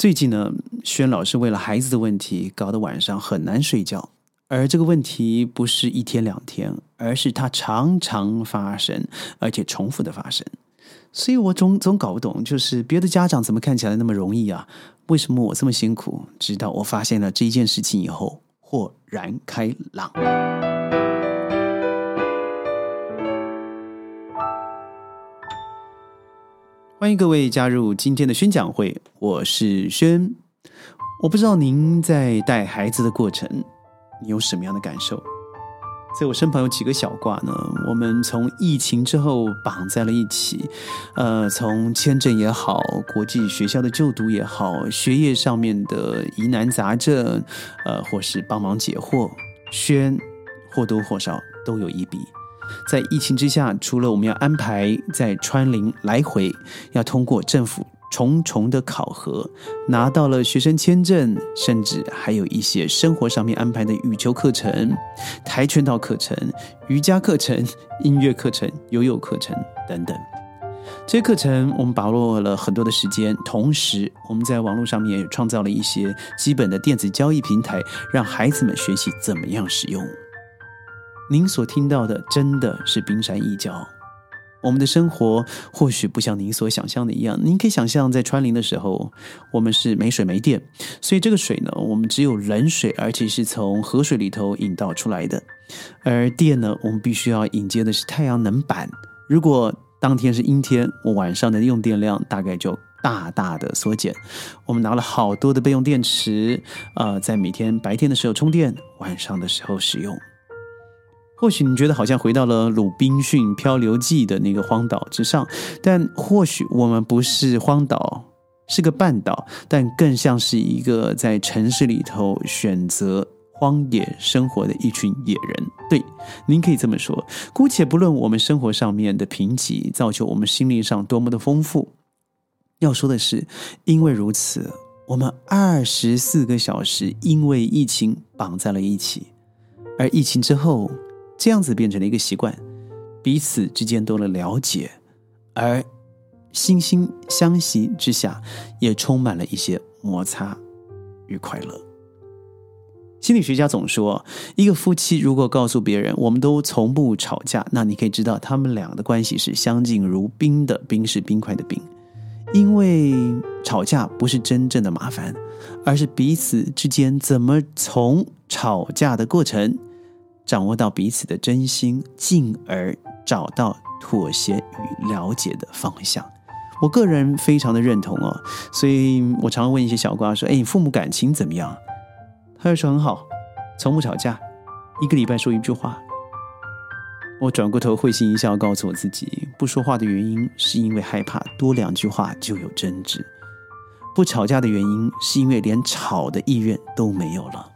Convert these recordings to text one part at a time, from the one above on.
最近呢，轩老师为了孩子的问题，搞得晚上很难睡觉。而这个问题不是一天两天，而是它常常发生，而且重复的发生。所以我总总搞不懂，就是别的家长怎么看起来那么容易啊？为什么我这么辛苦？直到我发现了这一件事情以后，豁然开朗。欢迎各位加入今天的宣讲会，我是轩。我不知道您在带孩子的过程，你有什么样的感受？在我身旁有几个小挂呢？我们从疫情之后绑在了一起，呃，从签证也好，国际学校的就读也好，学业上面的疑难杂症，呃，或是帮忙解惑，轩或多或少都有一笔。在疫情之下，除了我们要安排在川林来回，要通过政府重重的考核，拿到了学生签证，甚至还有一些生活上面安排的羽球课程、跆拳道课程、瑜伽课程、音乐课程、游泳课程等等。这些课程我们把握了很多的时间，同时我们在网络上面也创造了一些基本的电子交易平台，让孩子们学习怎么样使用。您所听到的真的是冰山一角。我们的生活或许不像您所想象的一样。您可以想象，在川林的时候，我们是没水没电，所以这个水呢，我们只有冷水，而且是从河水里头引导出来的。而电呢，我们必须要引接的是太阳能板。如果当天是阴天，我晚上的用电量大概就大大的缩减。我们拿了好多的备用电池，呃，在每天白天的时候充电，晚上的时候使用。或许你觉得好像回到了《鲁滨逊漂流记》的那个荒岛之上，但或许我们不是荒岛，是个半岛，但更像是一个在城市里头选择荒野生活的一群野人。对，您可以这么说。姑且不论我们生活上面的贫瘠造就我们心灵上多么的丰富，要说的是，因为如此，我们二十四个小时因为疫情绑在了一起，而疫情之后。这样子变成了一个习惯，彼此之间多了了解，而惺惺相惜之下，也充满了一些摩擦与快乐。心理学家总说，一个夫妻如果告诉别人我们都从不吵架，那你可以知道他们俩的关系是相敬如宾的。冰是冰块的冰，因为吵架不是真正的麻烦，而是彼此之间怎么从吵架的过程。掌握到彼此的真心，进而找到妥协与了解的方向。我个人非常的认同哦，所以我常问一些小瓜说：“哎，你父母感情怎么样？”他就说很好，从不吵架，一个礼拜说一句话。我转过头会心一笑，告诉我自己，不说话的原因是因为害怕多两句话就有争执；不吵架的原因是因为连吵的意愿都没有了。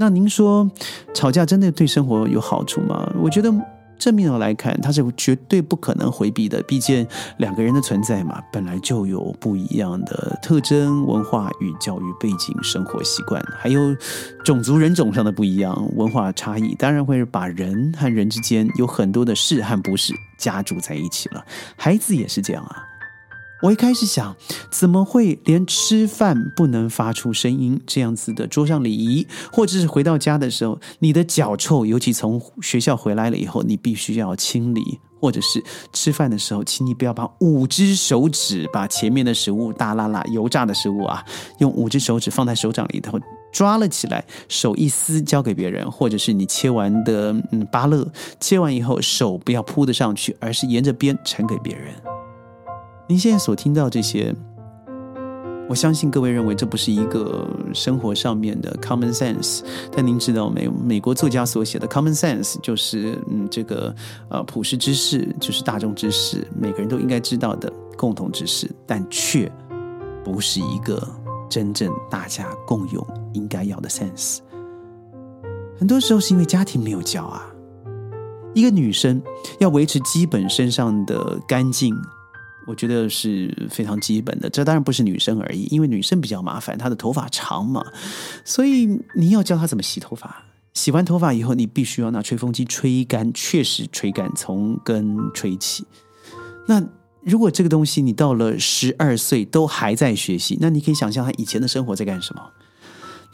那您说，吵架真的对生活有好处吗？我觉得正面的来看，它是绝对不可能回避的。毕竟两个人的存在嘛，本来就有不一样的特征、文化与教育背景、生活习惯，还有种族人种上的不一样，文化差异，当然会把人和人之间有很多的是和不是加注在一起了。孩子也是这样啊。我一开始想，怎么会连吃饭不能发出声音这样子的桌上礼仪，或者是回到家的时候，你的脚臭，尤其从学校回来了以后，你必须要清理，或者是吃饭的时候，请你不要把五只手指把前面的食物大辣辣油炸的食物啊，用五只手指放在手掌里头抓了起来，手一撕交给别人，或者是你切完的嗯芭乐，切完以后手不要铺的上去，而是沿着边呈给别人。您现在所听到这些，我相信各位认为这不是一个生活上面的 common sense，但您知道没？美国作家所写的 common sense 就是嗯，这个呃普世知识，就是大众知识，每个人都应该知道的共同知识，但却不是一个真正大家共有应该要的 sense。很多时候是因为家庭没有教啊，一个女生要维持基本身上的干净。我觉得是非常基本的，这当然不是女生而已，因为女生比较麻烦，她的头发长嘛，所以你要教她怎么洗头发。洗完头发以后，你必须要拿吹风机吹干，确实吹干，从根吹起。那如果这个东西你到了十二岁都还在学习，那你可以想象他以前的生活在干什么？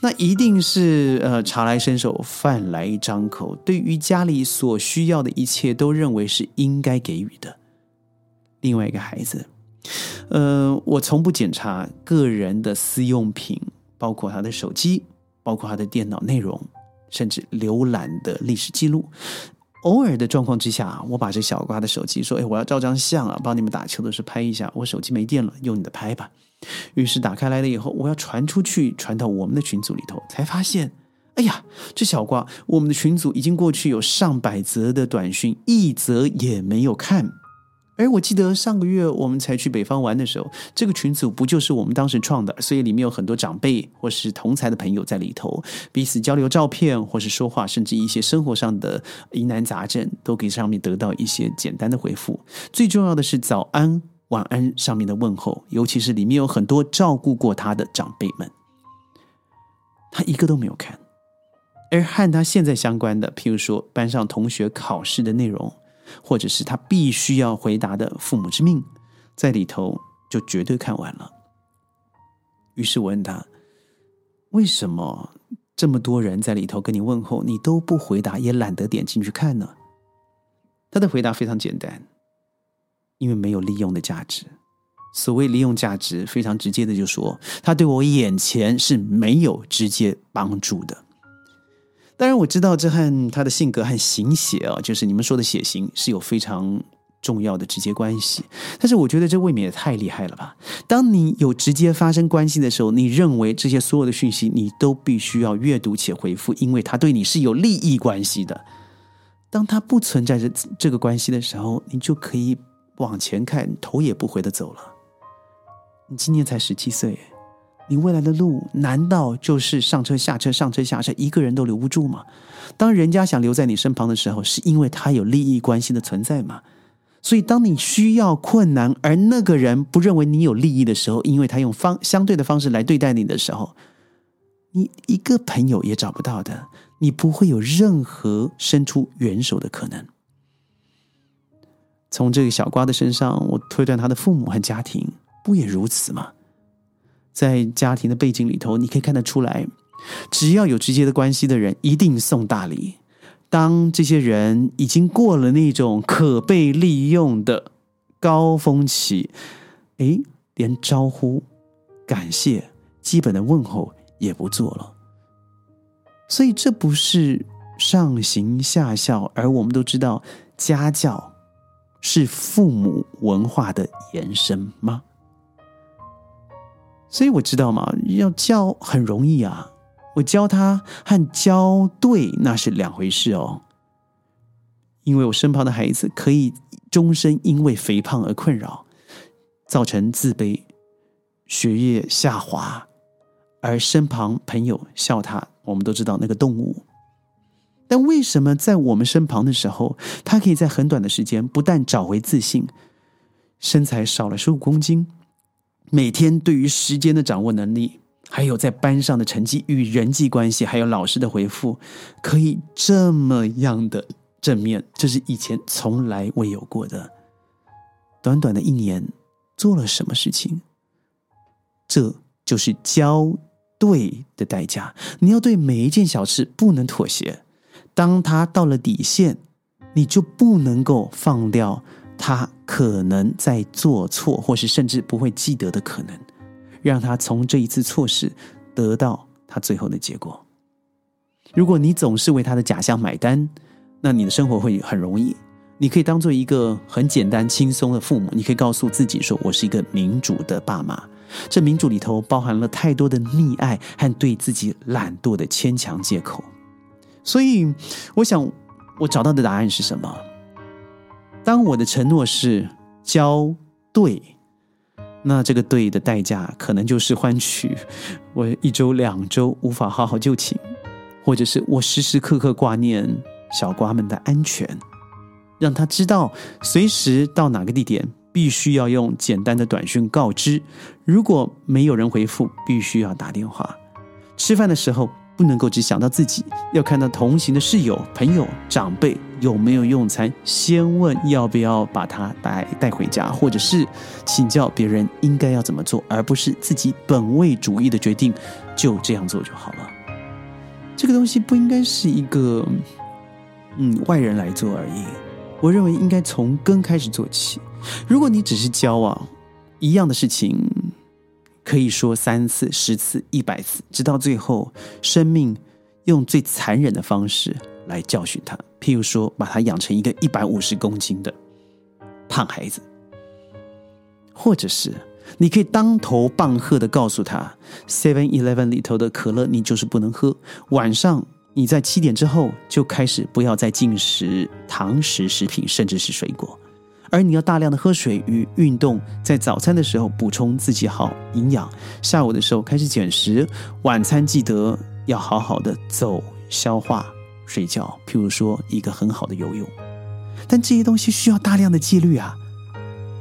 那一定是呃茶来伸手，饭来张口，对于家里所需要的一切都认为是应该给予的。另外一个孩子，呃，我从不检查个人的私用品，包括他的手机，包括他的电脑内容，甚至浏览的历史记录。偶尔的状况之下，我把这小瓜的手机说：“哎，我要照张相啊，帮你们打球的时候拍一下。我手机没电了，用你的拍吧。”于是打开来了以后，我要传出去，传到我们的群组里头，才发现，哎呀，这小瓜，我们的群组已经过去有上百则的短讯，一则也没有看。而我记得上个月我们才去北方玩的时候，这个群组不就是我们当时创的？所以里面有很多长辈或是同才的朋友在里头，彼此交流照片或是说话，甚至一些生活上的疑难杂症，都可以上面得到一些简单的回复。最重要的是早安、晚安上面的问候，尤其是里面有很多照顾过他的长辈们，他一个都没有看。而和他现在相关的，譬如说班上同学考试的内容。或者是他必须要回答的父母之命，在里头就绝对看完了。于是我问他：“为什么这么多人在里头跟你问候，你都不回答，也懒得点进去看呢？”他的回答非常简单：“因为没有利用的价值。所谓利用价值，非常直接的就说，他对我眼前是没有直接帮助的。”当然我知道这和他的性格和形血啊，就是你们说的血型是有非常重要的直接关系。但是我觉得这未免也太厉害了吧？当你有直接发生关系的时候，你认为这些所有的讯息你都必须要阅读且回复，因为他对你是有利益关系的。当他不存在着这个关系的时候，你就可以往前看，头也不回的走了。你今年才十七岁。你未来的路难道就是上车下车上车下车一个人都留不住吗？当人家想留在你身旁的时候，是因为他有利益关系的存在吗？所以当你需要困难，而那个人不认为你有利益的时候，因为他用方相对的方式来对待你的时候，你一个朋友也找不到的，你不会有任何伸出援手的可能。从这个小瓜的身上，我推断他的父母和家庭不也如此吗？在家庭的背景里头，你可以看得出来，只要有直接的关系的人，一定送大礼。当这些人已经过了那种可被利用的高峰期，诶，连招呼、感谢、基本的问候也不做了。所以，这不是上行下效，而我们都知道，家教是父母文化的延伸吗？所以我知道嘛，要教很容易啊。我教他和教对那是两回事哦。因为我身旁的孩子可以终身因为肥胖而困扰，造成自卑、学业下滑，而身旁朋友笑他。我们都知道那个动物，但为什么在我们身旁的时候，他可以在很短的时间不但找回自信，身材少了十五公斤？每天对于时间的掌握能力，还有在班上的成绩与人际关系，还有老师的回复，可以这么样的正面，这是以前从来未有过的。短短的一年，做了什么事情？这就是交对的代价。你要对每一件小事不能妥协，当他到了底线，你就不能够放掉。他可能在做错，或是甚至不会记得的可能，让他从这一次错事得到他最后的结果。如果你总是为他的假象买单，那你的生活会很容易。你可以当做一个很简单轻松的父母，你可以告诉自己说：“我是一个民主的爸妈。”这民主里头包含了太多的溺爱和对自己懒惰的牵强借口。所以，我想我找到的答案是什么？当我的承诺是交对，那这个对的代价可能就是换取我一周两周无法好好就寝，或者是我时时刻刻挂念小瓜们的安全，让他知道随时到哪个地点必须要用简单的短讯告知，如果没有人回复，必须要打电话。吃饭的时候不能够只想到自己，要看到同行的室友、朋友、长辈。有没有用餐，先问要不要把它带带回家，或者是请教别人应该要怎么做，而不是自己本位主义的决定就这样做就好了。这个东西不应该是一个嗯外人来做而已。我认为应该从根开始做起。如果你只是交往一样的事情，可以说三次、十次、一百次，直到最后，生命用最残忍的方式来教训他。譬如说，把他养成一个一百五十公斤的胖孩子，或者是你可以当头棒喝的告诉他，Seven Eleven 里头的可乐你就是不能喝。晚上你在七点之后就开始不要再进食糖食食品，甚至是水果。而你要大量的喝水与运动，在早餐的时候补充自己好营养，下午的时候开始减食，晚餐记得要好好的走消化睡觉。譬如说一个很好的游泳，但这些东西需要大量的纪律啊，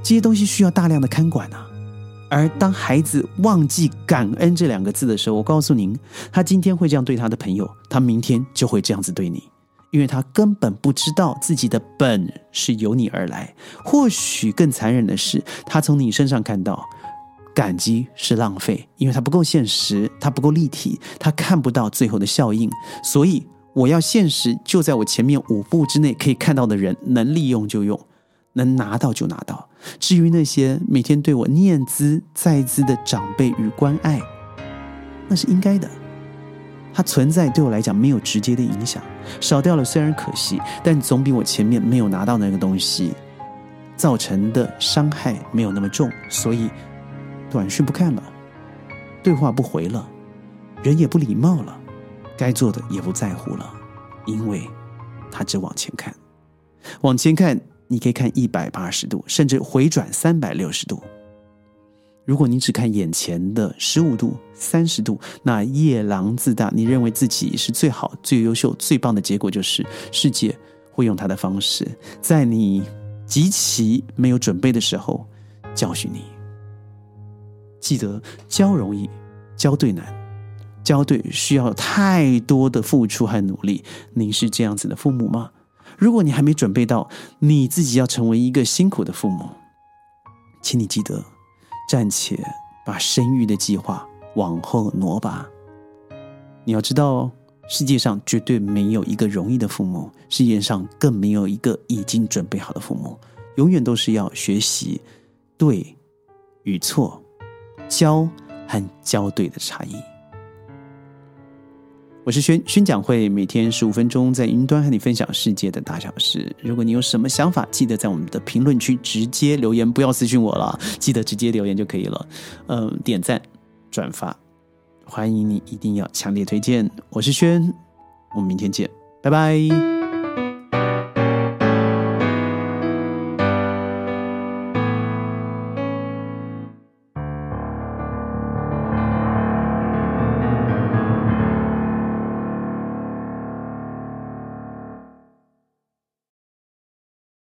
这些东西需要大量的看管啊。而当孩子忘记感恩这两个字的时候，我告诉您，他今天会这样对他的朋友，他明天就会这样子对你。因为他根本不知道自己的本是由你而来，或许更残忍的是，他从你身上看到感激是浪费，因为他不够现实，他不够立体，他看不到最后的效应。所以我要现实就在我前面五步之内可以看到的人，能利用就用，能拿到就拿到。至于那些每天对我念兹在兹的长辈与关爱，那是应该的。它存在对我来讲没有直接的影响，少掉了虽然可惜，但总比我前面没有拿到那个东西造成的伤害没有那么重。所以，短讯不看了，对话不回了，人也不礼貌了，该做的也不在乎了，因为他只往前看，往前看，你可以看一百八十度，甚至回转三百六十度。如果你只看眼前的十五度、三十度，那夜郎自大，你认为自己是最好、最优秀、最棒的结果，就是世界会用他的方式，在你极其没有准备的时候教训你。记得教容易，教对难，教对需要太多的付出和努力。您是这样子的父母吗？如果你还没准备到你自己要成为一个辛苦的父母，请你记得。暂且把生育的计划往后挪吧。你要知道，世界上绝对没有一个容易的父母，世界上更没有一个已经准备好的父母。永远都是要学习对与错、教和教对的差异。我是宣宣讲会，每天十五分钟在云端和你分享世界的大小事。如果你有什么想法，记得在我们的评论区直接留言，不要私信我了，记得直接留言就可以了。嗯，点赞、转发，欢迎你，一定要强烈推荐。我是轩，我们明天见，拜拜。